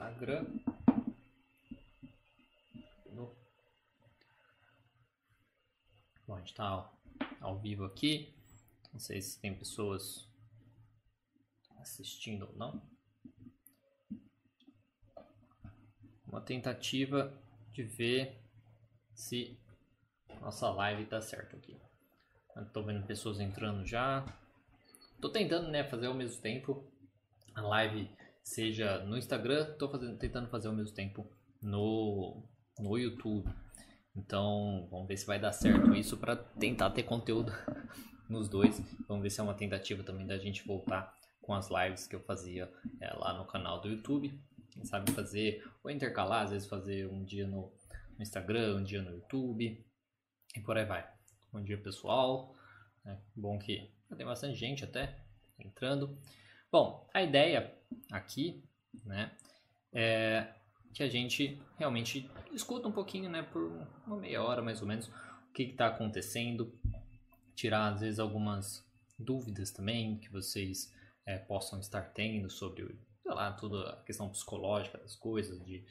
Instagram. Bom, a gente está ao vivo aqui. Não sei se tem pessoas assistindo ou não. Uma tentativa de ver se nossa live tá certo aqui. Estou vendo pessoas entrando já. Tô tentando, né, fazer ao mesmo tempo a live seja no Instagram, fazendo, tentando fazer ao mesmo tempo no, no YouTube. Então, vamos ver se vai dar certo isso para tentar ter conteúdo nos dois. Vamos ver se é uma tentativa também da gente voltar com as lives que eu fazia é, lá no canal do YouTube. Quem sabe fazer, ou intercalar, às vezes fazer um dia no, no Instagram, um dia no YouTube e por aí vai. Bom dia pessoal, é bom que tem bastante gente até entrando. Bom, a ideia aqui, né, é que a gente realmente escuta um pouquinho, né, por uma meia hora mais ou menos, o que está acontecendo, tirar às vezes algumas dúvidas também que vocês é, possam estar tendo sobre, sei lá, toda a questão psicológica das coisas, de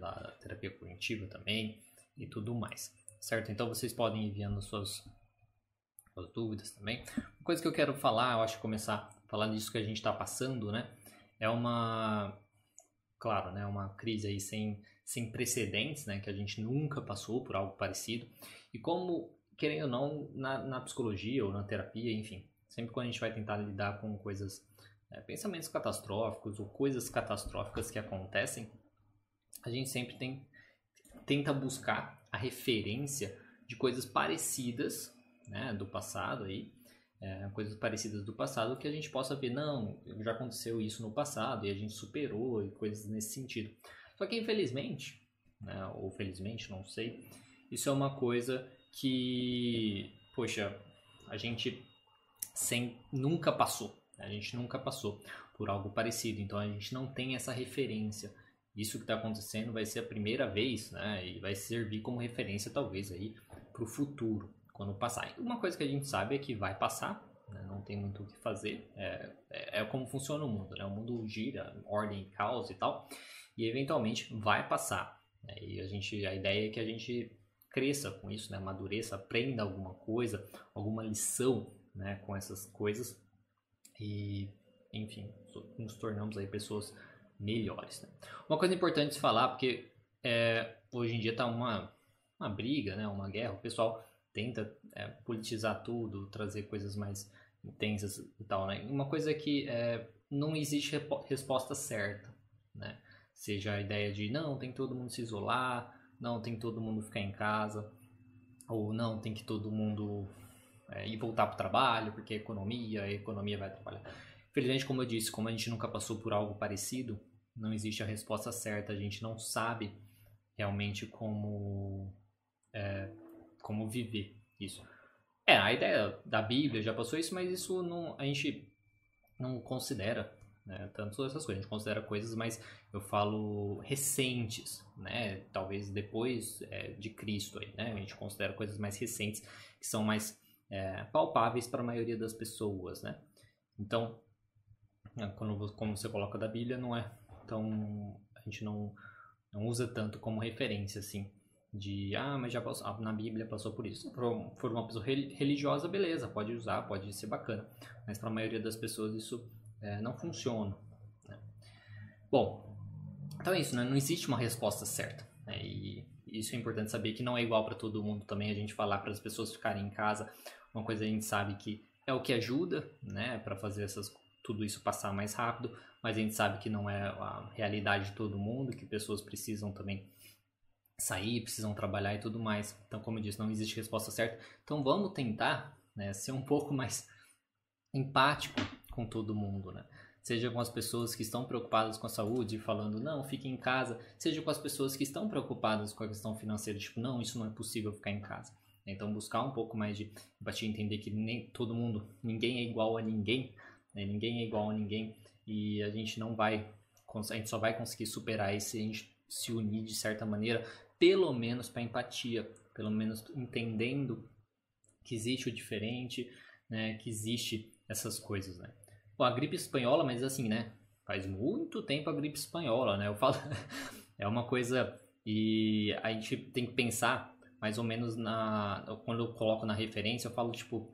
da terapia cognitiva também e tudo mais, certo? Então vocês podem enviando suas, suas dúvidas também. Uma coisa que eu quero falar, eu acho que começar falando disso que a gente está passando, né? É uma, claro, né? Uma crise aí sem, sem precedentes, né? Que a gente nunca passou por algo parecido. E como, querendo ou não, na, na psicologia ou na terapia, enfim, sempre quando a gente vai tentar lidar com coisas, é, pensamentos catastróficos ou coisas catastróficas que acontecem, a gente sempre tem, tenta buscar a referência de coisas parecidas, né? Do passado aí é, coisas parecidas do passado que a gente possa ver, não, já aconteceu isso no passado e a gente superou e coisas nesse sentido. Só que infelizmente, né, ou felizmente, não sei, isso é uma coisa que, poxa, a gente sem, nunca passou. A gente nunca passou por algo parecido, então a gente não tem essa referência. Isso que está acontecendo vai ser a primeira vez, né? E vai servir como referência talvez aí para o futuro quando passar. Uma coisa que a gente sabe é que vai passar, né? não tem muito o que fazer. É, é, é, como funciona o mundo, né? O mundo gira, ordem caos e tal, e eventualmente vai passar. Né? E a gente, a ideia é que a gente cresça com isso, né? Amadureça, aprenda alguma coisa, alguma lição, né? Com essas coisas e, enfim, nos tornamos aí pessoas melhores. Né? Uma coisa importante de falar, porque é, hoje em dia está uma, uma briga, né? Uma guerra, o pessoal tenta é, politizar tudo, trazer coisas mais intensas e tal, né? Uma coisa é que é, não existe resposta certa, né? Seja a ideia de não, tem todo mundo se isolar, não, tem todo mundo ficar em casa, ou não, tem que todo mundo é, ir voltar para o trabalho, porque a economia, a economia vai trabalhar. Infelizmente, como eu disse, como a gente nunca passou por algo parecido, não existe a resposta certa, a gente não sabe realmente como é, como viver isso. É, a ideia da Bíblia já passou isso, mas isso não, a gente não considera né, tanto essas coisas. A gente considera coisas mais, eu falo, recentes, né? Talvez depois é, de Cristo aí, né? A gente considera coisas mais recentes que são mais é, palpáveis para a maioria das pessoas, né? Então, é, quando como você coloca da Bíblia, não é tão a gente não, não usa tanto como referência assim de ah, mas já passou, ah, na Bíblia passou por isso. Se for uma pessoa religiosa, beleza, pode usar, pode ser bacana. Mas para a maioria das pessoas isso é, não funciona. Né? Bom, então é isso, né? não existe uma resposta certa. Né? E isso é importante saber que não é igual para todo mundo também a gente falar para as pessoas ficarem em casa. Uma coisa a gente sabe que é o que ajuda, né, para fazer essas tudo isso passar mais rápido, mas a gente sabe que não é a realidade de todo mundo, que pessoas precisam também sair, precisam trabalhar e tudo mais. Então, como eu disse, não existe resposta certa. Então, vamos tentar né, ser um pouco mais empático com todo mundo, né? Seja com as pessoas que estão preocupadas com a saúde, falando não, fique em casa. Seja com as pessoas que estão preocupadas com a questão financeira, tipo, não, isso não é possível ficar em casa. Então, buscar um pouco mais de empatia, entender que nem todo mundo, ninguém é igual a ninguém, né? ninguém é igual a ninguém e a gente não vai, a gente só vai conseguir superar isso se a gente se unir de certa maneira, pelo menos para empatia, pelo menos entendendo que existe o diferente, né, que existe essas coisas, né. Bom, a gripe espanhola, mas assim, né, faz muito tempo a gripe espanhola, né? Eu falo, é uma coisa e a gente tem que pensar mais ou menos na quando eu coloco na referência, eu falo tipo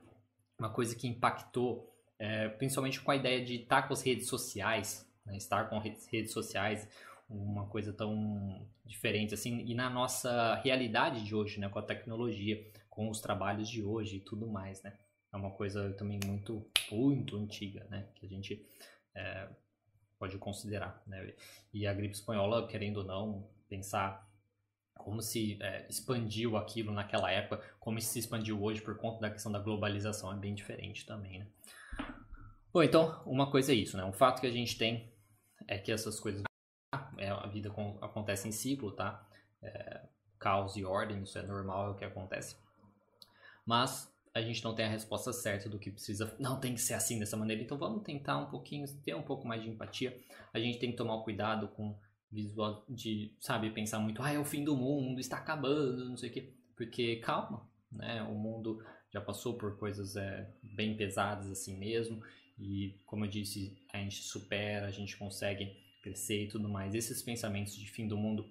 uma coisa que impactou, é, principalmente com a ideia de estar com as redes sociais, né? estar com redes, redes sociais, uma coisa tão diferente assim, e na nossa realidade de hoje, né, com a tecnologia, com os trabalhos de hoje e tudo mais, né? É uma coisa também muito, muito antiga, né? Que a gente é, pode considerar, né? E a gripe espanhola, querendo ou não, pensar como se é, expandiu aquilo naquela época, como se expandiu hoje por conta da questão da globalização é bem diferente também, né? Bom, então, uma coisa é isso, né? Um fato que a gente tem é que essas coisas é, a vida com, acontece em ciclo, tá? É, caos e ordem, isso é normal, é o que acontece. Mas a gente não tem a resposta certa do que precisa, não tem que ser assim dessa maneira. Então vamos tentar um pouquinho, ter um pouco mais de empatia. A gente tem que tomar cuidado com visual de, sabe, pensar muito, ah, é o fim do mundo, está acabando, não sei o quê. Porque calma, né? O mundo já passou por coisas é, bem pesadas assim mesmo. E como eu disse, a gente supera, a gente consegue crescer e tudo mais. Esses pensamentos de fim do mundo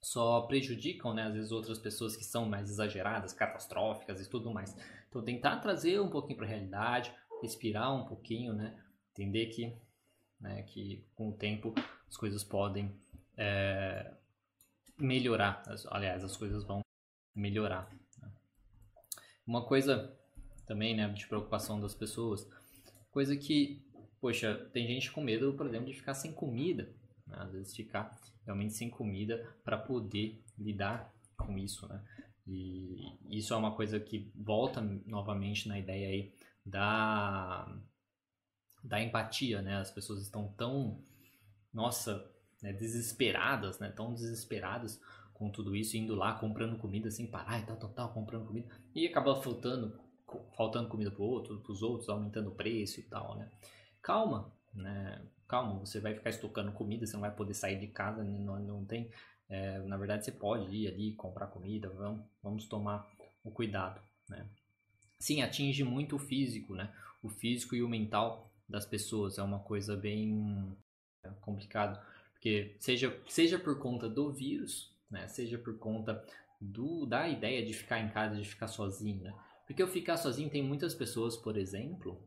só prejudicam, né, às vezes outras pessoas que são mais exageradas, catastróficas e tudo mais. Então tentar trazer um pouquinho para a realidade, respirar um pouquinho, né, entender que, né, que com o tempo as coisas podem é, melhorar. Aliás, as coisas vão melhorar. Né. Uma coisa também, né, de preocupação das pessoas, coisa que poxa, tem gente com medo, por exemplo, de ficar sem comida. Né? Às vezes ficar realmente sem comida para poder lidar com isso, né? E isso é uma coisa que volta novamente na ideia aí da, da empatia, né? As pessoas estão tão, nossa, né, desesperadas, né? Tão desesperadas com tudo isso, indo lá comprando comida sem parar e tal, tal, tal, comprando comida. E acaba faltando, faltando comida para outro, os outros, aumentando o preço e tal, né? Calma, né? Calma, você vai ficar estocando comida, você não vai poder sair de casa, né? não, não tem. É, na verdade, você pode ir ali comprar comida, vamos, vamos tomar o cuidado, né? Sim, atinge muito o físico, né? O físico e o mental das pessoas é uma coisa bem é, complicado, porque seja, seja por conta do vírus, né? Seja por conta do, da ideia de ficar em casa, de ficar sozinho, né? Porque eu ficar sozinho tem muitas pessoas, por exemplo,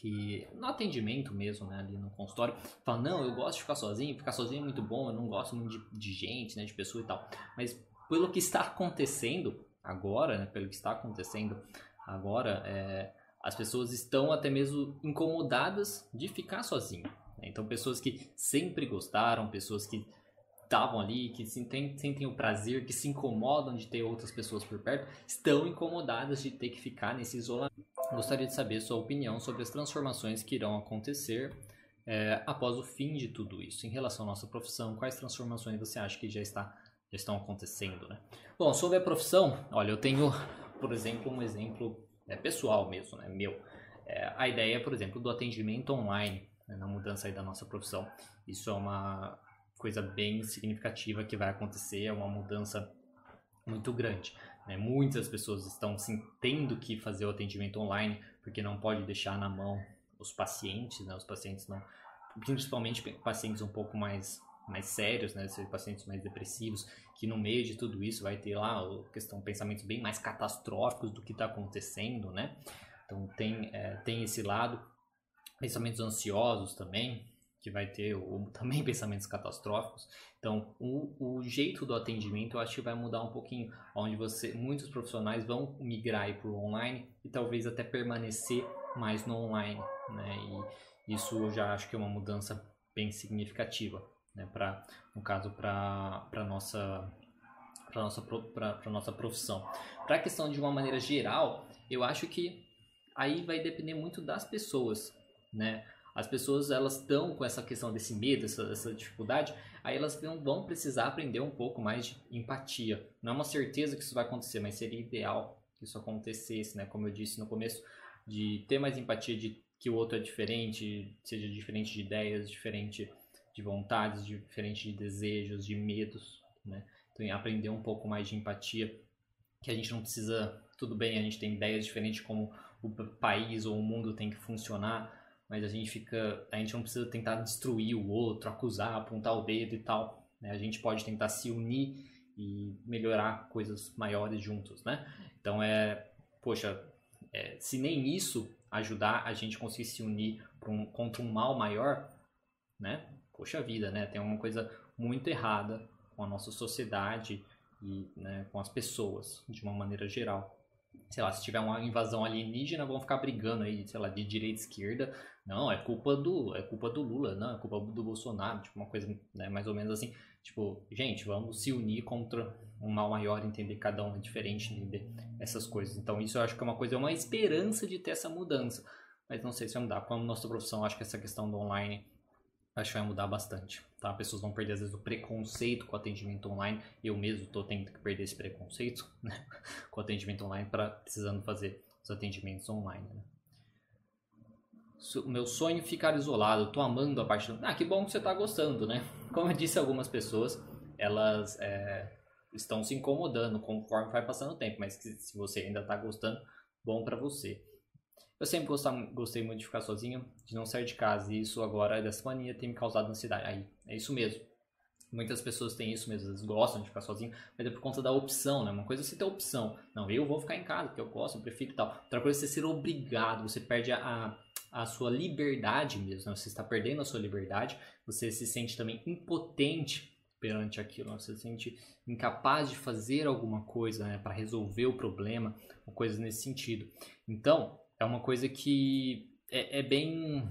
que no atendimento mesmo, né, ali no consultório, fala, não, eu gosto de ficar sozinho, ficar sozinho é muito bom, eu não gosto muito de, de gente, né, de pessoa e tal. Mas pelo que está acontecendo agora, né, pelo que está acontecendo agora, é, as pessoas estão até mesmo incomodadas de ficar sozinho. Né? Então, pessoas que sempre gostaram, pessoas que estavam ali, que sentem, sentem o prazer, que se incomodam de ter outras pessoas por perto, estão incomodadas de ter que ficar nesse isolamento. Gostaria de saber sua opinião sobre as transformações que irão acontecer é, após o fim de tudo isso. Em relação à nossa profissão, quais transformações você acha que já, está, já estão acontecendo? Né? Bom, sobre a profissão, olha, eu tenho, por exemplo, um exemplo é, pessoal mesmo, né, meu. É, a ideia, por exemplo, do atendimento online, né, na mudança da nossa profissão. Isso é uma coisa bem significativa que vai acontecer, é uma mudança muito grande. Né? Muitas pessoas estão sim, tendo que fazer o atendimento online porque não pode deixar na mão os pacientes, né? Os pacientes não, principalmente pacientes um pouco mais mais sérios, né, pacientes mais depressivos, que no meio de tudo isso vai ter lá questão pensamentos bem mais catastróficos do que está acontecendo, né? Então tem é, tem esse lado, pensamentos ansiosos também, que vai ter ou, também pensamentos catastróficos. Então, o, o jeito do atendimento eu acho que vai mudar um pouquinho, onde você muitos profissionais vão migrar para o online e talvez até permanecer mais no online, né? E isso eu já acho que é uma mudança bem significativa, né? Para no caso para para nossa para nossa para nossa profissão. Para a questão de uma maneira geral, eu acho que aí vai depender muito das pessoas, né? As pessoas elas estão com essa questão desse medo, essa, essa dificuldade, aí elas vão precisar aprender um pouco mais de empatia. Não é uma certeza que isso vai acontecer, mas seria ideal que isso acontecesse, né? Como eu disse no começo, de ter mais empatia de que o outro é diferente, seja diferente de ideias, diferente de vontades, diferente de desejos, de medos, né? Então, aprender um pouco mais de empatia, que a gente não precisa, tudo bem, a gente tem ideias diferentes como o país ou o mundo tem que funcionar, mas a gente fica, a gente não precisa tentar destruir o outro, acusar, apontar o dedo e tal. Né? A gente pode tentar se unir e melhorar coisas maiores juntos, né? Então é, poxa, é, se nem isso ajudar a gente conseguir se unir um, contra um mal maior, né? Poxa vida, né? Tem uma coisa muito errada com a nossa sociedade e né, com as pessoas de uma maneira geral sei lá, se tiver uma invasão alienígena, vão ficar brigando aí, sei lá, de direita e esquerda. Não, é culpa do, é culpa do Lula, não, é culpa do Bolsonaro, tipo uma coisa, né, mais ou menos assim. Tipo, gente, vamos se unir contra um mal maior, entender cada um é diferente, entender essas coisas. Então, isso eu acho que é uma coisa, é uma esperança de ter essa mudança. Mas não sei se vai mudar. Como nossa profissão, acho que essa questão do online acho que vai mudar bastante, tá? Pessoas vão perder às vezes o preconceito com o atendimento online. Eu mesmo estou tendo que perder esse preconceito né? com o atendimento online para precisando fazer os atendimentos online. Né? O meu sonho é ficar isolado. Estou amando a parte do... Ah, que bom que você está gostando, né? Como eu disse, algumas pessoas elas é, estão se incomodando conforme vai passando o tempo, mas se você ainda está gostando, bom para você. Eu sempre gostei muito de ficar sozinho, de não sair de casa, e isso agora, dessa mania, tem me causado ansiedade. Aí, é isso mesmo. Muitas pessoas têm isso mesmo, eles gostam de ficar sozinho, mas é por conta da opção, né? Uma coisa é você ter opção. Não, eu vou ficar em casa, porque eu gosto, eu prefiro e tal. Outra coisa é você ser obrigado, você perde a, a sua liberdade mesmo, né? Você está perdendo a sua liberdade, você se sente também impotente perante aquilo, né? você se sente incapaz de fazer alguma coisa né? para resolver o problema, ou coisas nesse sentido. Então, é uma coisa que é, é bem.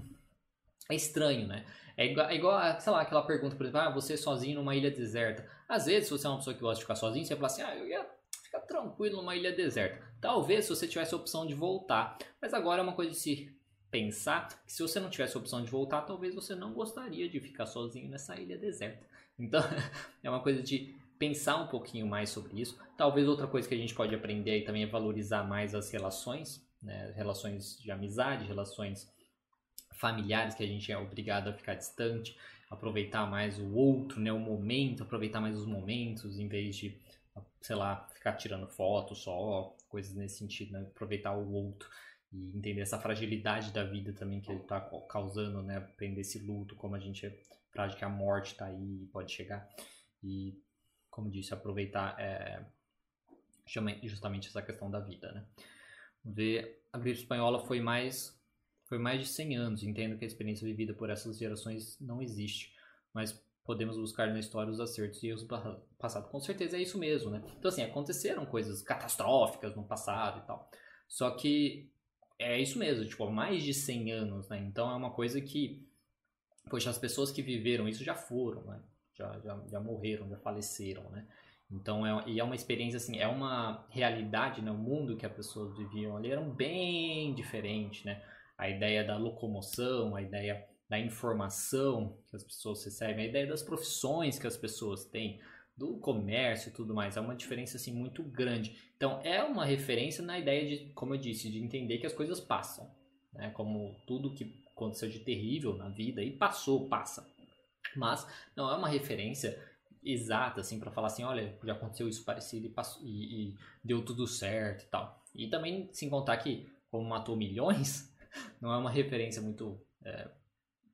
É estranho, né? É igual, é igual, sei lá, aquela pergunta, por exemplo, ah, você sozinho numa ilha deserta. Às vezes, se você é uma pessoa que gosta de ficar sozinho, você fala assim, ah, eu ia ficar tranquilo numa ilha deserta. Talvez se você tivesse a opção de voltar. Mas agora é uma coisa de se pensar que se você não tivesse a opção de voltar, talvez você não gostaria de ficar sozinho nessa ilha deserta. Então, é uma coisa de pensar um pouquinho mais sobre isso. Talvez outra coisa que a gente pode aprender aí também é valorizar mais as relações né? relações de amizade, relações familiares que a gente é obrigado a ficar distante, aproveitar mais o outro, né? o momento, aproveitar mais os momentos em vez de, sei lá, ficar tirando foto só, coisas nesse sentido, né? aproveitar o outro e entender essa fragilidade da vida também que ele está causando, né? Aprender esse luto, como a gente é frágil, que a morte está aí e pode chegar. E, como disse, aproveitar é, justamente essa questão da vida, né? ver a gripe espanhola foi mais foi mais de 100 anos. Entendo que a experiência vivida por essas gerações não existe, mas podemos buscar na história os acertos e erros do passado. Com certeza é isso mesmo, né? Então assim, aconteceram coisas catastróficas no passado e tal. Só que é isso mesmo, tipo, mais de 100 anos, né? Então é uma coisa que poxa, as pessoas que viveram isso já foram, né? Já, já, já morreram, já faleceram, né? Então, é, e é uma experiência, assim, é uma realidade, né? O mundo que as pessoas viviam ali era bem diferente, né? A ideia da locomoção, a ideia da informação que as pessoas recebem, a ideia das profissões que as pessoas têm, do comércio e tudo mais, é uma diferença, assim, muito grande. Então, é uma referência na ideia de, como eu disse, de entender que as coisas passam, né? Como tudo que aconteceu de terrível na vida e passou, passa. Mas não é uma referência exata, assim, para falar assim, olha, já aconteceu isso parecido e, passou, e, e, deu tudo certo e tal. E também, sem contar que, como matou milhões, não é uma referência muito é,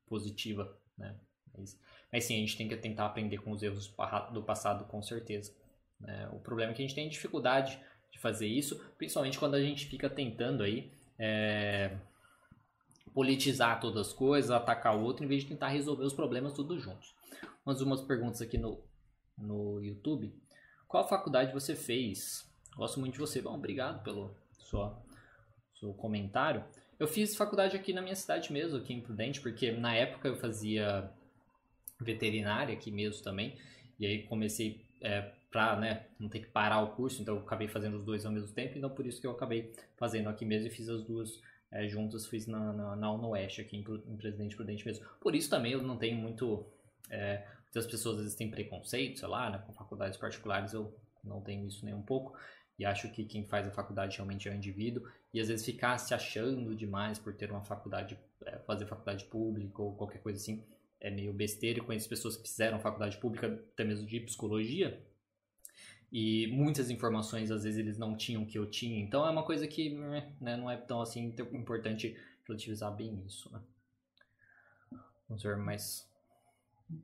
positiva, né? Mas, mas sim, a gente tem que tentar aprender com os erros do passado, com certeza. Né? O problema é que a gente tem dificuldade de fazer isso, principalmente quando a gente fica tentando aí é, politizar todas as coisas, atacar o outro, em vez de tentar resolver os problemas todos juntos. Mas umas perguntas aqui no, no YouTube. Qual faculdade você fez? Gosto muito de você. Bom, obrigado pelo sua, seu comentário. Eu fiz faculdade aqui na minha cidade mesmo, aqui em Prudente, porque na época eu fazia veterinária aqui mesmo também. E aí comecei é, para né, não ter que parar o curso, então eu acabei fazendo os dois ao mesmo tempo. Então por isso que eu acabei fazendo aqui mesmo e fiz as duas é, juntas. Fiz na, na, na UNOeste aqui em, em Presidente Prudente mesmo. Por isso também eu não tenho muito é, Muitas pessoas às vezes têm preconceito, sei lá, né, com faculdades particulares, eu não tenho isso nem um pouco. E acho que quem faz a faculdade realmente é o indivíduo. E às vezes ficar se achando demais por ter uma faculdade, é, fazer faculdade pública ou qualquer coisa assim, é meio besteira. Eu conheço pessoas que fizeram faculdade pública, até mesmo de psicologia, e muitas informações às vezes eles não tinham que eu tinha. Então é uma coisa que né, não é tão assim importante relativizar bem isso. Né? Vamos ver mais,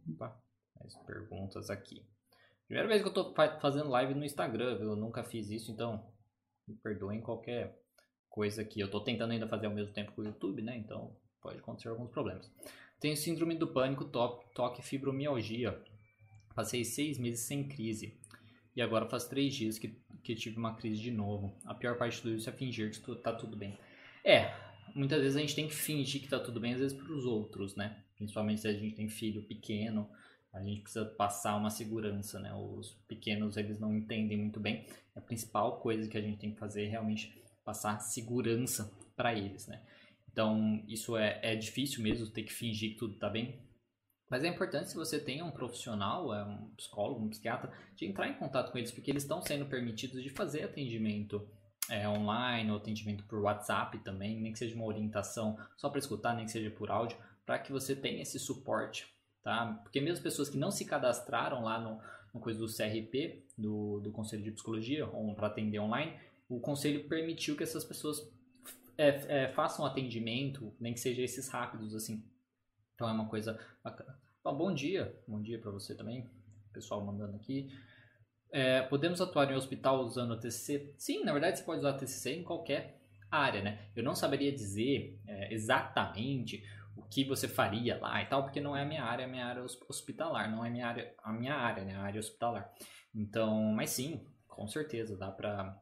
opa, mais perguntas aqui. Primeira vez que eu tô fazendo live no Instagram? Eu nunca fiz isso, então me perdoem qualquer coisa aqui. Eu tô tentando ainda fazer ao mesmo tempo com o YouTube, né? Então pode acontecer alguns problemas. Tenho síndrome do pânico, toque fibromialgia. Passei seis meses sem crise. E agora faz três dias que, que tive uma crise de novo. A pior parte do isso é fingir que tá tudo bem. É, muitas vezes a gente tem que fingir que tá tudo bem, às vezes para os outros, né? Principalmente se a gente tem filho pequeno, a gente precisa passar uma segurança, né? Os pequenos, eles não entendem muito bem. A principal coisa que a gente tem que fazer é realmente passar segurança para eles, né? Então, isso é, é difícil mesmo, ter que fingir que tudo tá bem. Mas é importante se você tem um profissional, é um psicólogo, um psiquiatra, de entrar em contato com eles, porque eles estão sendo permitidos de fazer atendimento é, online ou atendimento por WhatsApp também, nem que seja uma orientação só para escutar, nem que seja por áudio, para que você tenha esse suporte, tá? Porque mesmo pessoas que não se cadastraram lá no, no coisa do CRP, do, do Conselho de Psicologia, ou para atender online, o conselho permitiu que essas pessoas é, é, façam atendimento, nem que seja esses rápidos assim. Então é uma coisa bacana. Bom, bom dia, bom dia para você também, pessoal mandando aqui. É, podemos atuar em hospital usando a TCC? Sim, na verdade você pode usar a TCC em qualquer área, né? Eu não saberia dizer é, exatamente o que você faria lá e tal, porque não é a minha área, a minha área hospitalar, não é minha área, a minha área, né? A área hospitalar. Então, mas sim, com certeza dá para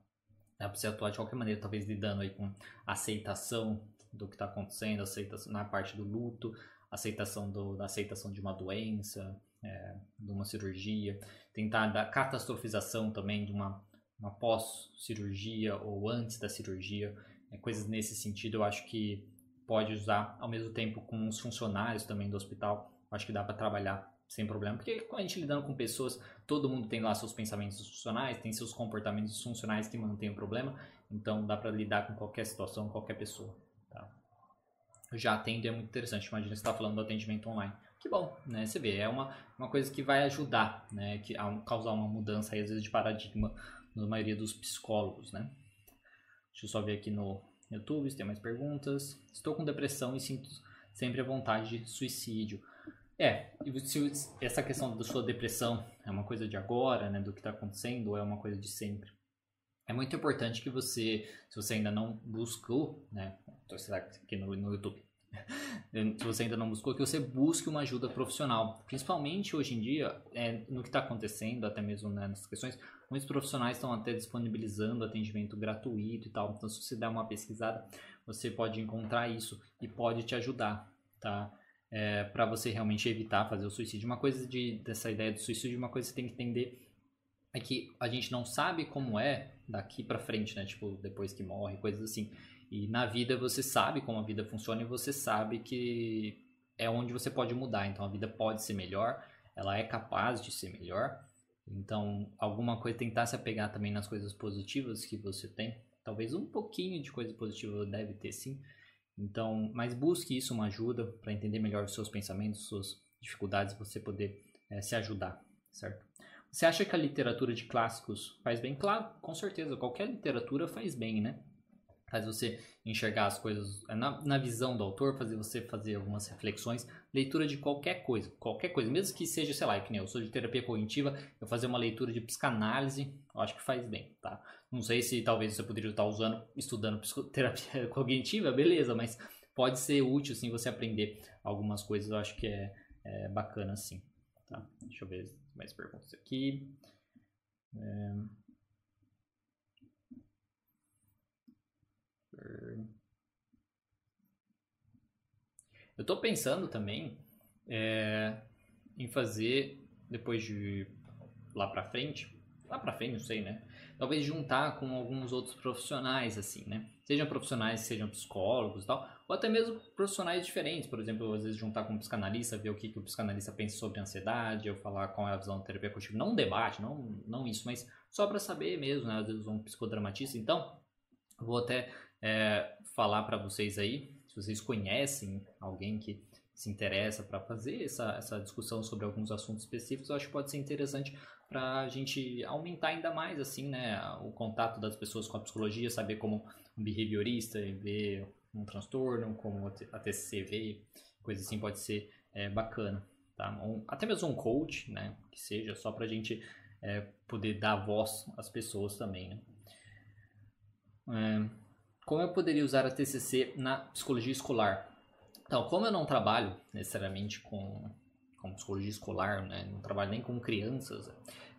Dá para você atuar de qualquer maneira, talvez lidando aí com aceitação do que está acontecendo, aceitação na parte do luto, aceitação do, da aceitação de uma doença, é, de uma cirurgia, tentar dar catastrofização também de uma, uma pós-cirurgia ou antes da cirurgia, é, coisas nesse sentido eu acho que pode usar ao mesmo tempo com os funcionários também do hospital, acho que dá para trabalhar sem problema. Porque quando a gente lidando com pessoas, todo mundo tem lá seus pensamentos funcionais, tem seus comportamentos funcionais que mantêm o problema. Então dá para lidar com qualquer situação, qualquer pessoa. Tá? Já atendo é muito interessante. Imagina você está falando do atendimento online. Que bom, né? Você vê, é uma, uma coisa que vai ajudar, né? Que, a causar uma mudança, aí, às vezes, de paradigma na maioria dos psicólogos, né? Deixa eu só ver aqui no YouTube se tem mais perguntas. Estou com depressão e sinto sempre a vontade de suicídio. É, se essa questão da sua depressão é uma coisa de agora, né, do que está acontecendo, ou é uma coisa de sempre? É muito importante que você, se você ainda não buscou, né, aqui no, no YouTube, se você ainda não buscou, que você busque uma ajuda profissional. Principalmente hoje em dia, é, no que está acontecendo, até mesmo né, nessas questões, muitos profissionais estão até disponibilizando atendimento gratuito e tal. Então, se você der uma pesquisada, você pode encontrar isso e pode te ajudar, tá? É, para você realmente evitar fazer o suicídio. Uma coisa de, dessa ideia do suicídio, uma coisa que você tem que entender é que a gente não sabe como é daqui para frente, né? Tipo, depois que morre, coisas assim. E na vida você sabe como a vida funciona e você sabe que é onde você pode mudar. Então a vida pode ser melhor, ela é capaz de ser melhor. Então, alguma coisa, tentar se apegar também nas coisas positivas que você tem. Talvez um pouquinho de coisa positiva deve ter sim, então, mas busque isso uma ajuda para entender melhor os seus pensamentos, suas dificuldades, você poder é, se ajudar, certo? Você acha que a literatura de clássicos faz bem? Claro, com certeza, qualquer literatura faz bem, né? Faz você enxergar as coisas eh, na, na visão do autor, fazer você fazer algumas reflexões, leitura de qualquer coisa, qualquer coisa, mesmo que seja, sei lá, que nem eu sou de terapia cognitiva, eu fazer uma leitura de psicanálise, eu acho que faz bem, tá? Não sei se talvez você poderia estar usando, estudando psicoterapia cognitiva, beleza, mas pode ser útil sim você aprender algumas coisas, eu acho que é, é bacana sim. Tá? Deixa eu ver mais perguntas aqui. É... Eu estou pensando também é, em fazer depois de lá para frente, lá para frente, não sei, né? talvez juntar com alguns outros profissionais, assim, né? Sejam profissionais, sejam psicólogos e tal, ou até mesmo profissionais diferentes, por exemplo, às vezes juntar com um psicanalista, ver o que, que o psicanalista pensa sobre ansiedade, ou falar qual é a visão da terapia cognitivo, não um debate, não, não isso, mas só para saber mesmo, né? Às vezes um psicodramatista, então, vou até é, falar para vocês aí, se vocês conhecem alguém que se interessa para fazer essa, essa discussão sobre alguns assuntos específicos, eu acho que pode ser interessante para a gente aumentar ainda mais assim, né, o contato das pessoas com a psicologia, saber como um behaviorista vê um transtorno, como a TCC vê, coisa assim pode ser é, bacana, tá? Um, até mesmo um coach, né? Que seja só para a gente é, poder dar voz às pessoas também, né? É, como eu poderia usar a TCC na psicologia escolar? Então, como eu não trabalho necessariamente com, com psicologia escolar, né? não trabalho nem com crianças,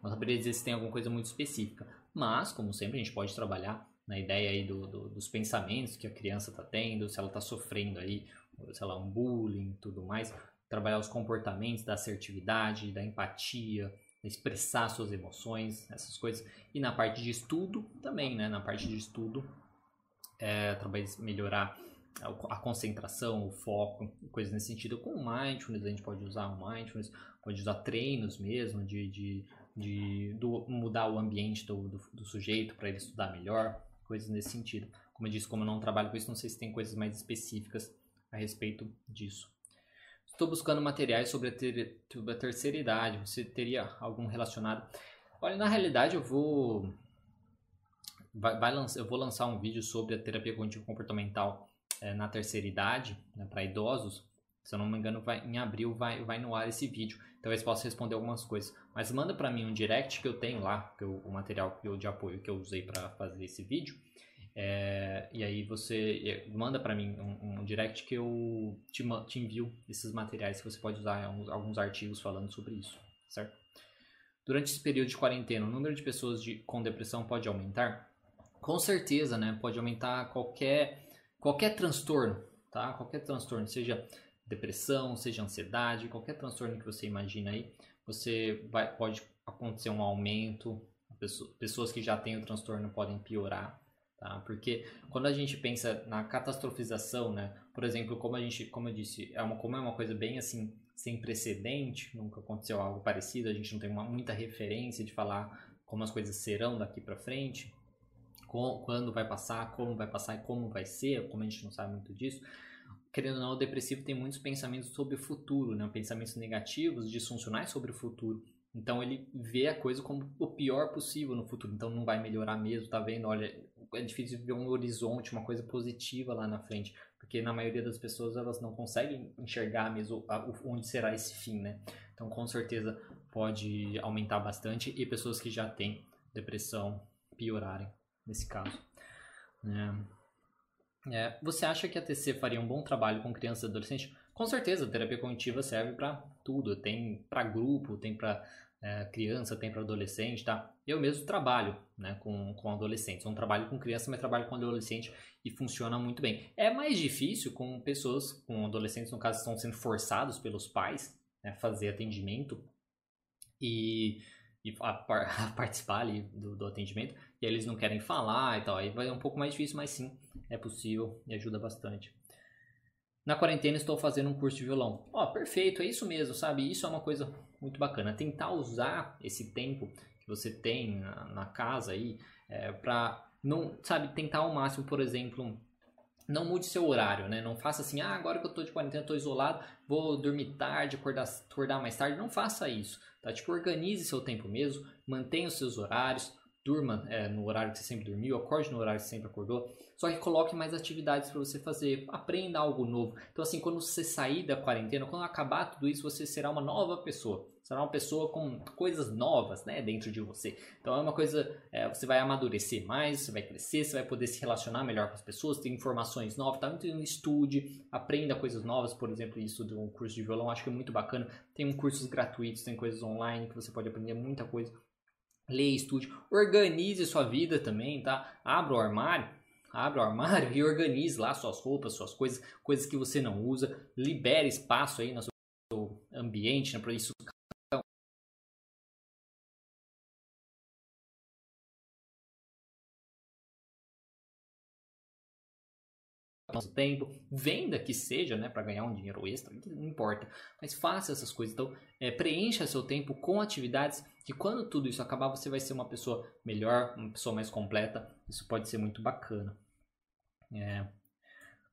não saberia dizer se tem alguma coisa muito específica. Mas, como sempre, a gente pode trabalhar na ideia aí do, do, dos pensamentos que a criança está tendo, se ela está sofrendo aí, sei lá, um bullying tudo mais. Trabalhar os comportamentos da assertividade, da empatia, expressar suas emoções, essas coisas. E na parte de estudo também, né? Na parte de estudo, é, melhorar a concentração, o foco, coisas nesse sentido. Com o mindfulness, a gente pode usar o mindfulness, pode usar treinos mesmo, de, de, de do, mudar o ambiente do, do, do sujeito para ele estudar melhor, coisas nesse sentido. Como eu disse, como eu não trabalho com isso, não sei se tem coisas mais específicas a respeito disso. Estou buscando materiais sobre a, ter, sobre a terceira idade. Você teria algum relacionado? Olha, na realidade eu vou vai, vai lançar, eu vou lançar um vídeo sobre a terapia cognitivo comportamental é, na terceira idade, né, para idosos. Se eu não me engano, vai, em abril vai, vai no ar esse vídeo. Talvez possa responder algumas coisas. Mas manda para mim um direct que eu tenho lá, que eu, o material que eu, de apoio que eu usei para fazer esse vídeo. É, e aí você é, manda para mim um, um, direct que eu te, te, envio esses materiais que você pode usar alguns, alguns artigos falando sobre isso, certo? Durante esse período de quarentena, o número de pessoas de, com depressão pode aumentar? Com certeza, né? Pode aumentar qualquer, qualquer transtorno, tá? Qualquer transtorno, seja depressão, seja ansiedade, qualquer transtorno que você imagina aí, você vai, pode acontecer um aumento, pessoas que já têm o transtorno podem piorar, tá? Porque quando a gente pensa na catastrofização, né? Por exemplo, como a gente, como eu disse, é uma, como é uma coisa bem assim sem precedente, nunca aconteceu algo parecido, a gente não tem uma, muita referência de falar como as coisas serão daqui para frente quando vai passar, como vai passar e como vai ser, como a gente não sabe muito disso. Querendo ou não, o depressivo tem muitos pensamentos sobre o futuro, né? pensamentos negativos, disfuncionais sobre o futuro. Então ele vê a coisa como o pior possível no futuro. Então não vai melhorar mesmo, tá vendo? Olha, é difícil ver um horizonte, uma coisa positiva lá na frente, porque na maioria das pessoas elas não conseguem enxergar mesmo onde será esse fim, né? Então com certeza pode aumentar bastante e pessoas que já têm depressão piorarem nesse caso. É, é, você acha que a TC faria um bom trabalho com crianças e adolescentes? Com certeza, a terapia cognitiva serve para tudo. Tem para grupo, tem para é, criança, tem para adolescente, tá? Eu mesmo trabalho né, com, com adolescentes. Não trabalho com criança, mas trabalho com adolescente e funciona muito bem. É mais difícil com pessoas, com adolescentes, no caso, estão sendo forçados pelos pais né, fazer atendimento. E e a, a participar ali do, do, atendimento e eles não querem falar e tal. Aí vai um pouco mais difícil, mas sim, é possível e ajuda bastante. Na quarentena estou fazendo um curso de violão. Ó, oh, perfeito, é isso mesmo, sabe? Isso é uma coisa muito bacana. Tentar usar esse tempo que você tem na, casa aí é, para não, sabe, tentar ao máximo, por exemplo, não mude seu horário, né? Não faça assim, ah, agora que eu tô de quarentena, tô isolado, vou dormir tarde, acordar, acordar mais tarde. Não faça isso, tá? Tipo, organize seu tempo mesmo, mantenha os seus horários, durma é, no horário que você sempre dormiu, acorde no horário que você sempre acordou, só que coloque mais atividades para você fazer, aprenda algo novo. Então, assim, quando você sair da quarentena, quando acabar tudo isso, você será uma nova pessoa. Será uma pessoa com coisas novas, né, dentro de você. Então, é uma coisa, é, você vai amadurecer mais, você vai crescer, você vai poder se relacionar melhor com as pessoas, ter informações novas, tá? Então, estude, aprenda coisas novas, por exemplo, isso de um curso de violão, acho que é muito bacana. Tem cursos gratuitos, tem coisas online que você pode aprender muita coisa leia, estude, organize sua vida também, tá? Abra o armário, abra o armário e organize lá suas roupas, suas coisas, coisas que você não usa, libere espaço aí no seu ambiente, né, para isso nosso tempo, venda que seja, né, para ganhar um dinheiro extra, não importa, mas faça essas coisas. Então, é, preencha seu tempo com atividades que quando tudo isso acabar, você vai ser uma pessoa melhor, uma pessoa mais completa. Isso pode ser muito bacana. É.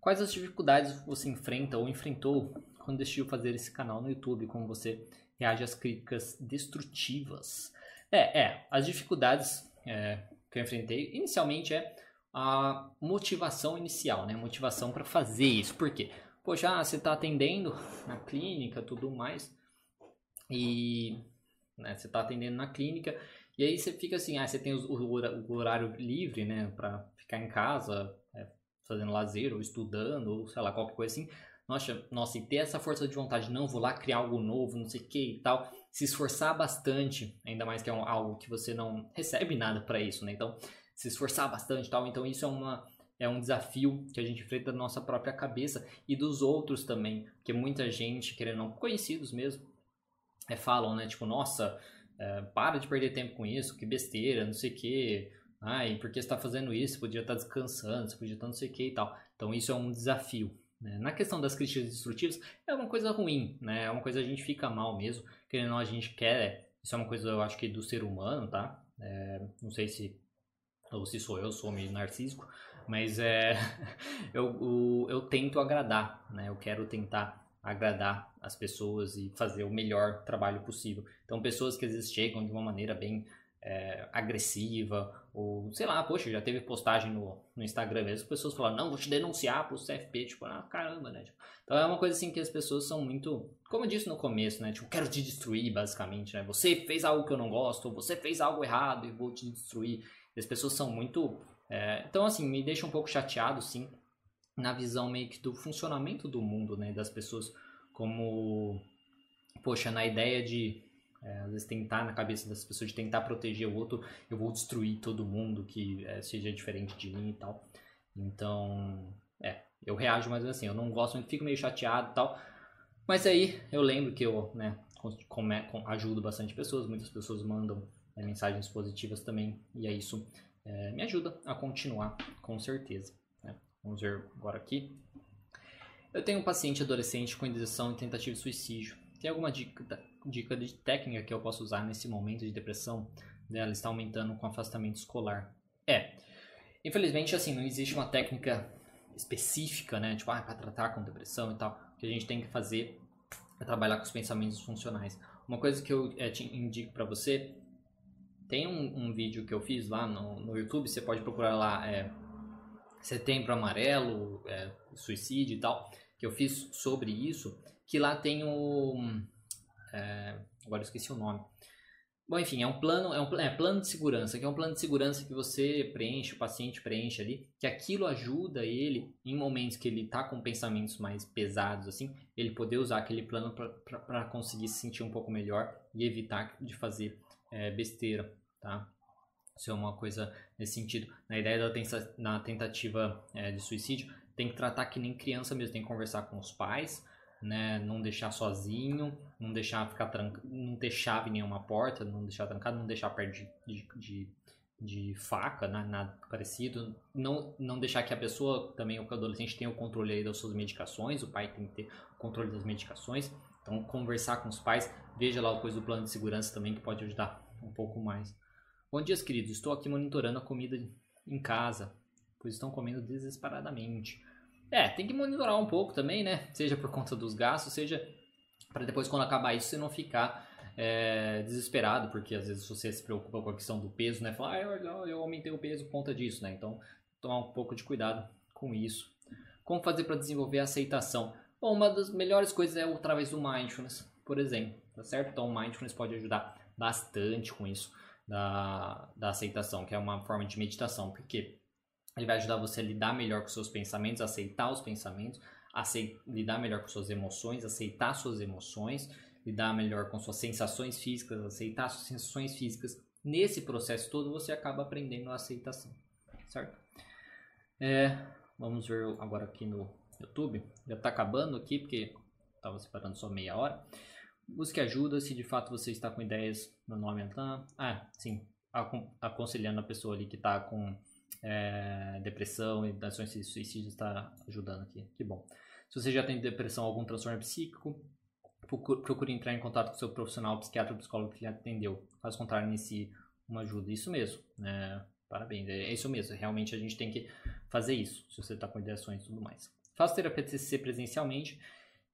Quais as dificuldades você enfrenta ou enfrentou quando decidiu fazer esse canal no YouTube? Como você reage às críticas destrutivas? É, é as dificuldades é, que eu enfrentei inicialmente é a motivação inicial, né? Motivação para fazer isso. Por quê? poxa, ah, você está atendendo na clínica, tudo mais, e né, você está atendendo na clínica, e aí você fica assim, ah, você tem o, o horário livre, né, para ficar em casa, é, fazendo lazer, ou estudando, ou sei lá, qualquer coisa assim, nossa, nossa, e ter essa força de vontade, não, vou lá criar algo novo, não sei o que e tal, se esforçar bastante, ainda mais que é um, algo que você não recebe nada para isso, né? Então, se esforçar bastante tal, então isso é uma é um desafio que a gente enfrenta da nossa própria cabeça e dos outros também, porque muita gente, querendo não, conhecidos mesmo, é, falam, né, tipo, nossa, é, para de perder tempo com isso, que besteira, não sei o que, ai, por que está fazendo isso? Você podia estar tá descansando, você podia estar tá não sei o que e tal. Então isso é um desafio. Né? Na questão das críticas destrutivas, é uma coisa ruim, né? É uma coisa que a gente fica mal mesmo, querendo ou não, a gente quer, isso é uma coisa, eu acho que do ser humano, tá? É, não sei se ou se sou eu, sou meio narcísico, mas é, eu, eu, eu tento agradar, né? Eu quero tentar agradar as pessoas e fazer o melhor trabalho possível. Então, pessoas que às vezes chegam de uma maneira bem é, agressiva, ou sei lá, poxa, já teve postagem no, no Instagram mesmo, pessoas falam, não, vou te denunciar pro CFP, tipo, ah, caramba, né? Tipo, então é uma coisa assim que as pessoas são muito, como eu disse no começo, né? Tipo, quero te destruir, basicamente, né? Você fez algo que eu não gosto, você fez algo errado e vou te destruir. As pessoas são muito. É, então, assim, me deixa um pouco chateado, sim, na visão meio que do funcionamento do mundo, né? Das pessoas como, poxa, na ideia de é, às vezes tentar na cabeça das pessoas de tentar proteger o outro, eu vou destruir todo mundo que é, seja diferente de mim e tal. Então, é, eu reajo mais assim, eu não gosto, fico meio chateado e tal. Mas aí eu lembro que eu, né, come, com, ajudo bastante pessoas, muitas pessoas mandam é, mensagens positivas também, e é isso é, me ajuda a continuar, com certeza. Né? Vamos ver agora aqui. Eu tenho um paciente adolescente com indecição e tentativa de suicídio. Tem alguma dica, dica de técnica que eu posso usar nesse momento de depressão dela está aumentando com afastamento escolar? É, infelizmente assim, não existe uma técnica específica, né, tipo, ah, para tratar com depressão e tal. O que a gente tem que fazer é trabalhar com os pensamentos funcionais. Uma coisa que eu é, indico para você, tem um, um, vídeo que eu fiz lá no, no YouTube, você pode procurar lá, é, Setembro Amarelo, é, Suicídio e tal, que eu fiz sobre isso que lá tem o. É, agora eu esqueci o nome. Bom, enfim, é um plano, é um é, plano de segurança, que é um plano de segurança que você preenche, o paciente preenche ali, que aquilo ajuda ele em momentos que ele está com pensamentos mais pesados, assim, ele poder usar aquele plano para conseguir se sentir um pouco melhor e evitar de fazer é, besteira, tá? Isso é uma coisa nesse sentido. Na ideia da tenta, na tentativa é, de suicídio, tem que tratar que nem criança mesmo, tem que conversar com os pais, né? Não deixar sozinho, não deixar ficar tranca, não ter chave nenhuma porta, não deixar trancado, não deixar perto de, de, de, de faca, né? nada parecido. Não, não deixar que a pessoa, também o adolescente, tenha o controle aí das suas medicações, o pai tem que ter o controle das medicações. Então, conversar com os pais, veja lá o coisa do plano de segurança também que pode ajudar um pouco mais. Bom dia, queridos. Estou aqui monitorando a comida em casa, pois estão comendo desesperadamente. É, tem que monitorar um pouco também, né? Seja por conta dos gastos, seja para depois quando acabar isso você não ficar é, desesperado, porque às vezes você se preocupa com a questão do peso, né? Fala, ah, eu, eu aumentei o peso por conta disso, né? Então, tomar um pouco de cuidado com isso. Como fazer para desenvolver a aceitação? Bom, uma das melhores coisas é através do mindfulness, por exemplo, tá certo? Então, o mindfulness pode ajudar bastante com isso da, da aceitação, que é uma forma de meditação, porque ele vai ajudar você a lidar melhor com seus pensamentos, aceitar os pensamentos, aceitar, lidar melhor com suas emoções, aceitar suas emoções, lidar melhor com suas sensações físicas, aceitar suas sensações físicas. Nesse processo todo você acaba aprendendo a aceitação, certo? É, vamos ver agora aqui no YouTube. Já está acabando aqui porque estava separando só meia hora. Busque ajuda se de fato você está com ideias. Meu nome é Ah, sim. Aconselhando a pessoa ali que está com é, depressão e ações de suicídio está ajudando aqui. Que bom. Se você já tem depressão ou algum transtorno psíquico, procure entrar em contato com seu profissional, psiquiatra ou psicólogo que lhe atendeu. Caso contrário, inicie uma ajuda. Isso mesmo. Né? Parabéns. É isso mesmo. Realmente a gente tem que fazer isso, se você está com ideações e tudo mais. Faça terapia TCC presencialmente.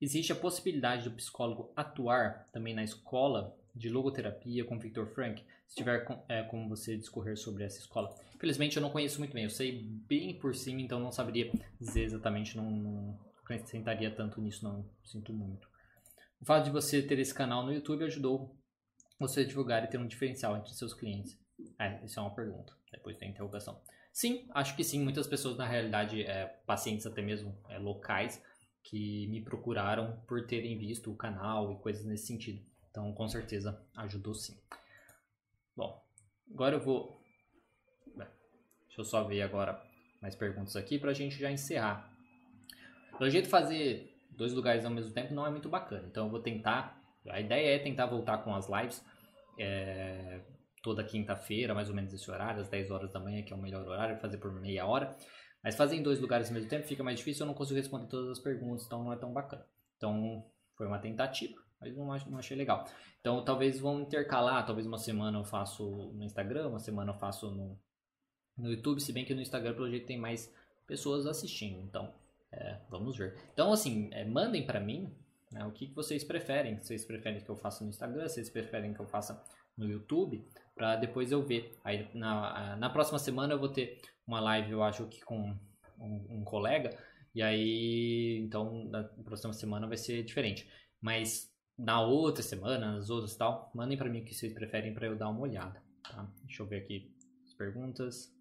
Existe a possibilidade do psicólogo atuar também na escola de logoterapia com Victor Frank, se tiver com, é, como você discorrer sobre essa escola. Infelizmente eu não conheço muito bem, eu sei bem por cima, então não saberia dizer exatamente, não, não acrescentaria tanto nisso, não. Sinto muito. O fato de você ter esse canal no YouTube ajudou você a divulgar e ter um diferencial entre seus clientes. É, isso é uma pergunta, depois da interrogação. Sim, acho que sim. Muitas pessoas, na realidade, é, pacientes até mesmo é, locais, que me procuraram por terem visto o canal e coisas nesse sentido. Então, com certeza, ajudou sim. Bom, agora eu vou... Deixa eu só ver agora mais perguntas aqui para a gente já encerrar. Pelo jeito, fazer dois lugares ao mesmo tempo não é muito bacana. Então, eu vou tentar... A ideia é tentar voltar com as lives é, toda quinta-feira, mais ou menos esse horário, às 10 horas da manhã, que é o melhor horário, fazer por meia hora. Mas fazer em dois lugares ao mesmo tempo fica mais difícil, eu não consigo responder todas as perguntas, então não é tão bacana. Então, foi uma tentativa, mas não, não achei legal. Então, talvez vão intercalar, talvez uma semana eu faço no Instagram, uma semana eu faço no, no YouTube, se bem que no Instagram, pelo jeito, tem mais pessoas assistindo. Então, é, vamos ver. Então, assim, é, mandem para mim né, o que, que vocês preferem. Vocês preferem que eu faça no Instagram, vocês preferem que eu faça no YouTube, para depois eu ver. Aí na, na próxima semana eu vou ter uma live, eu acho que com um, um colega, e aí então na próxima semana vai ser diferente. Mas na outra semana, nas outras tal, mandem para mim o que vocês preferem para eu dar uma olhada. Tá? Deixa eu ver aqui as perguntas.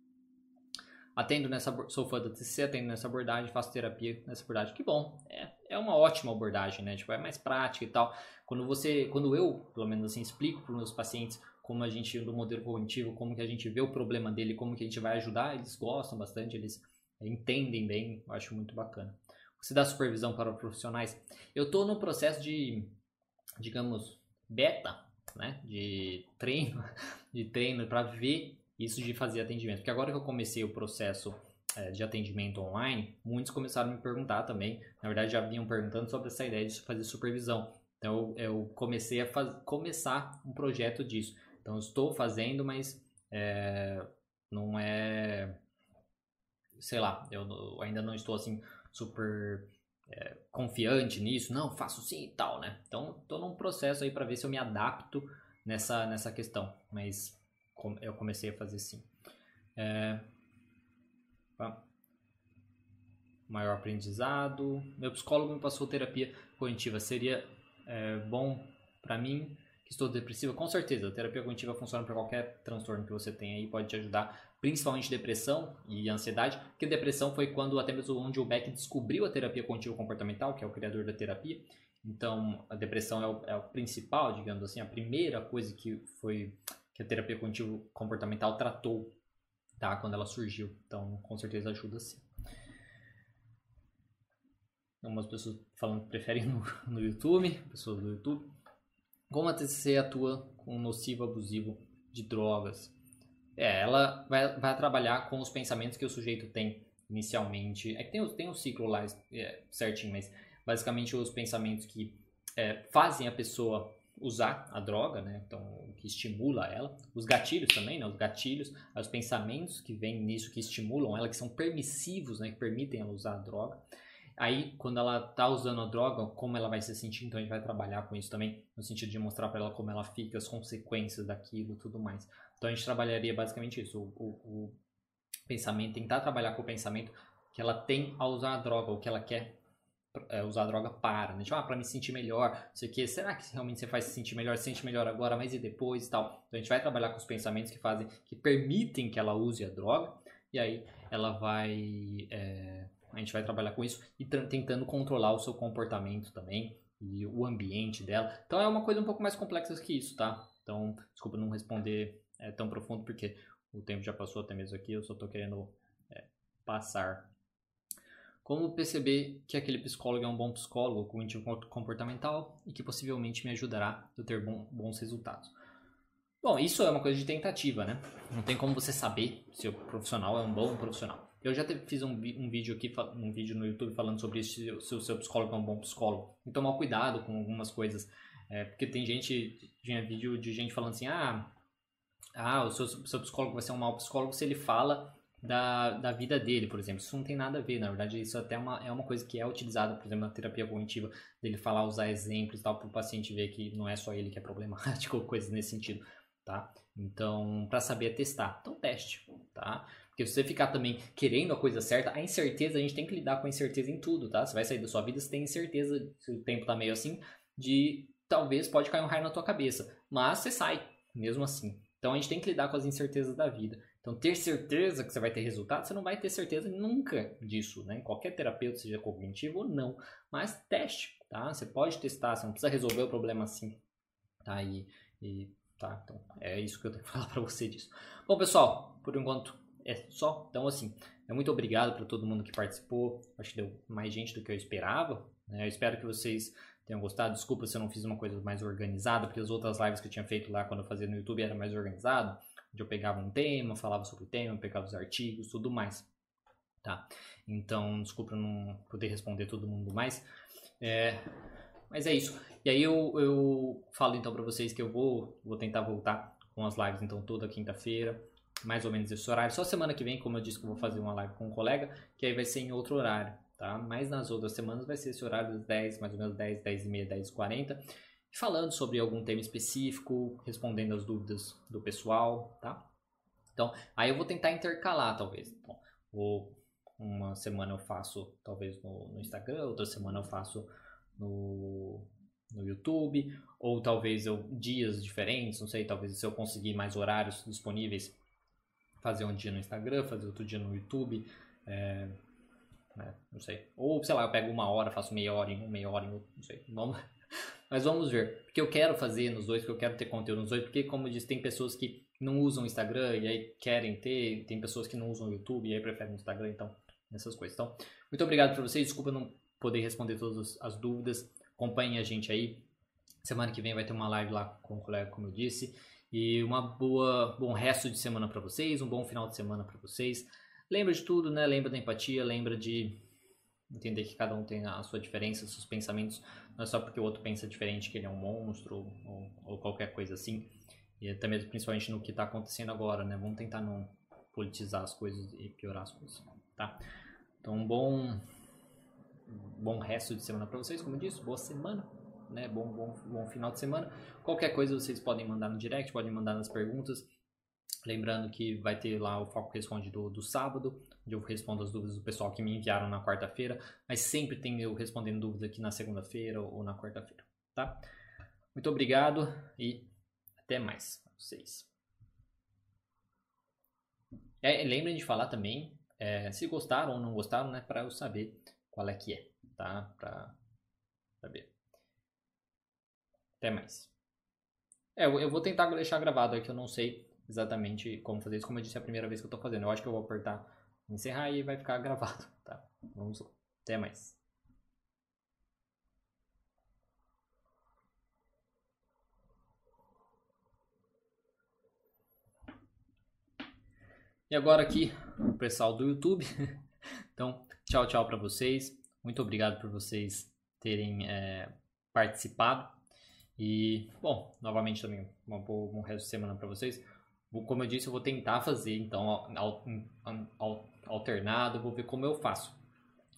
Atendo nessa, sou fã da TCC, atendo nessa abordagem, faço terapia nessa abordagem. Que bom, é, é uma ótima abordagem, né? Tipo, é mais prática e tal. Quando você, quando eu, pelo menos assim, explico para os meus pacientes como a gente do modelo cognitivo, como que a gente vê o problema dele, como que a gente vai ajudar, eles gostam bastante, eles entendem bem, eu acho muito bacana. Você dá supervisão para profissionais? Eu estou no processo de, digamos, beta, né, de treino, de treino para ver isso de fazer atendimento. Porque agora que eu comecei o processo é, de atendimento online, muitos começaram a me perguntar também. Na verdade, já vinham perguntando sobre essa ideia de fazer supervisão. Então, eu comecei a faz... começar um projeto disso. Então, estou fazendo, mas é, não é. Sei lá, eu ainda não estou assim super é, confiante nisso. Não, faço sim e tal, né? Então, estou num processo aí para ver se eu me adapto nessa, nessa questão. Mas eu comecei a fazer sim. É, maior aprendizado. Meu psicólogo me passou terapia cognitiva. Seria é, bom para mim estou depressiva, com certeza, a terapia cognitiva funciona para qualquer transtorno que você tenha aí, pode te ajudar, principalmente depressão e ansiedade, porque depressão foi quando até mesmo onde o Beck descobriu a terapia cognitivo comportamental, que é o criador da terapia. Então, a depressão é o, é o principal, digamos assim, a primeira coisa que foi que a terapia cognitivo comportamental tratou, tá, quando ela surgiu. Então, com certeza ajuda sim. Algumas pessoas falando que preferem no, no YouTube, pessoas do YouTube. Como a TCC atua com nocivo abusivo de drogas? É, ela vai, vai trabalhar com os pensamentos que o sujeito tem inicialmente. É que tem, tem um ciclo lá é, certinho, mas basicamente os pensamentos que é, fazem a pessoa usar a droga, né? Então, que estimula ela. Os gatilhos também, né? Os gatilhos, os pensamentos que vêm nisso que estimulam ela, que são permissivos, né? Que permitem ela usar a droga. Aí, quando ela tá usando a droga, como ela vai se sentir, então a gente vai trabalhar com isso também, no sentido de mostrar para ela como ela fica, as consequências daquilo tudo mais. Então a gente trabalharia basicamente isso, o, o, o pensamento, tentar trabalhar com o pensamento que ela tem ao usar a droga, ou que ela quer é, usar a droga para, né? Tipo, ah, para me sentir melhor, sei que, será que realmente você faz se sentir melhor, se sente melhor agora, mas e depois e tal? Então a gente vai trabalhar com os pensamentos que fazem, que permitem que ela use a droga, e aí ela vai é, a gente vai trabalhar com isso e tentando controlar o seu comportamento também e o ambiente dela. Então é uma coisa um pouco mais complexa que isso, tá? Então, desculpa não responder é, tão profundo porque o tempo já passou até mesmo aqui, eu só tô querendo é, passar. Como perceber que aquele psicólogo é um bom psicólogo cognitivo comportamental e que possivelmente me ajudará a ter bom, bons resultados? Bom, isso é uma coisa de tentativa, né? Não tem como você saber se o profissional é um bom profissional. Eu já te, fiz um, um, vídeo aqui, um vídeo no YouTube falando sobre isso, se o seu psicólogo é um bom psicólogo. E tomar cuidado com algumas coisas. É, porque tem gente, tinha vídeo de gente falando assim, ah, ah o seu, seu psicólogo vai ser um mau psicólogo se ele fala da, da vida dele, por exemplo. Isso não tem nada a ver, na verdade, isso até é uma, é uma coisa que é utilizada, por exemplo, na terapia cognitiva, dele falar, usar exemplos e tal, para o paciente ver que não é só ele que é problemático, ou coisas nesse sentido, tá? Então, para saber testar. Então, teste, tá? Porque se você ficar também querendo a coisa certa, a incerteza, a gente tem que lidar com a incerteza em tudo, tá? Você vai sair da sua vida, você tem incerteza, se o tempo tá meio assim, de talvez pode cair um raio na tua cabeça. Mas você sai, mesmo assim. Então a gente tem que lidar com as incertezas da vida. Então ter certeza que você vai ter resultado, você não vai ter certeza nunca disso, né? Qualquer terapeuta, seja cognitivo ou não. Mas teste, tá? Você pode testar, você não precisa resolver o problema assim. Tá? E, e tá, então é isso que eu tenho que falar para você disso. Bom, pessoal, por enquanto é só. Então, assim, é muito obrigado para todo mundo que participou. Acho que deu mais gente do que eu esperava. Né? Eu espero que vocês tenham gostado. Desculpa se eu não fiz uma coisa mais organizada, porque as outras lives que eu tinha feito lá quando eu fazia no YouTube era mais organizado. Onde eu pegava um tema, falava sobre o tema, pegava os artigos, tudo mais. Tá? Então, desculpa não poder responder todo mundo mais. É, mas é isso. E aí eu, eu falo então para vocês que eu vou, vou tentar voltar com as lives então toda quinta-feira mais ou menos esse horário. Só semana que vem, como eu disse, que eu vou fazer uma live com um colega, que aí vai ser em outro horário, tá? Mas nas outras semanas vai ser esse horário das 10, mais ou menos 10, 10 e meia, 10 e 40, falando sobre algum tema específico, respondendo as dúvidas do pessoal, tá? Então, aí eu vou tentar intercalar, talvez. Então, ou uma semana eu faço, talvez, no, no Instagram, outra semana eu faço no, no YouTube, ou talvez eu dias diferentes, não sei, talvez se eu conseguir mais horários disponíveis, fazer um dia no Instagram, fazer outro dia no YouTube, é, né, não sei. Ou, sei lá, eu pego uma hora, faço meia hora em um, meia hora em outro, não sei. Vamos... Mas vamos ver. Porque eu quero fazer nos dois, porque eu quero ter conteúdo nos dois, porque, como eu disse, tem pessoas que não usam o Instagram e aí querem ter, tem pessoas que não usam o YouTube e aí preferem o Instagram, então, essas coisas. Então, muito obrigado para vocês, desculpa não poder responder todas as dúvidas, acompanhem a gente aí. Semana que vem vai ter uma live lá com o colega, como eu disse. E uma boa, bom resto de semana para vocês, um bom final de semana para vocês. Lembra de tudo, né? Lembra da empatia, lembra de entender que cada um tem a sua diferença, seus pensamentos. Não é só porque o outro pensa diferente que ele é um monstro ou, ou qualquer coisa assim. E mesmo principalmente no que está acontecendo agora, né? Vamos tentar não politizar as coisas e piorar as coisas, tá? Então, um bom, bom resto de semana para vocês, como eu disse, boa semana né? Bom, bom, bom final de semana. Qualquer coisa vocês podem mandar no direct, podem mandar nas perguntas. Lembrando que vai ter lá o Foco Responde do, do sábado, onde eu respondo as dúvidas do pessoal que me enviaram na quarta-feira, mas sempre tem eu respondendo dúvidas aqui na segunda-feira ou na quarta-feira, tá? Muito obrigado e até mais vocês. É, lembrem de falar também é, se gostaram ou não gostaram, né? Para eu saber qual é que é, tá? Para saber. Até mais. É, eu vou tentar deixar gravado aqui, eu não sei exatamente como fazer isso. Como eu disse, é a primeira vez que eu tô fazendo. Eu acho que eu vou apertar encerrar e vai ficar gravado, tá? Vamos lá. Até mais. E agora aqui, o pessoal do YouTube. então, tchau, tchau para vocês. Muito obrigado por vocês terem é, participado. E, bom, novamente também, uma boa, um resto de semana para vocês. Como eu disse, eu vou tentar fazer, então, alternado, vou ver como eu faço.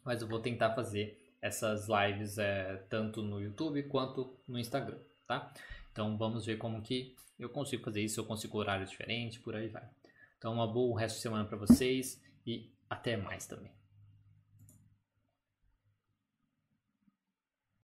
Mas eu vou tentar fazer essas lives é, tanto no YouTube quanto no Instagram, tá? Então vamos ver como que eu consigo fazer isso, eu consigo horários diferentes, por aí vai. Então uma boa resto de semana para vocês e até mais também.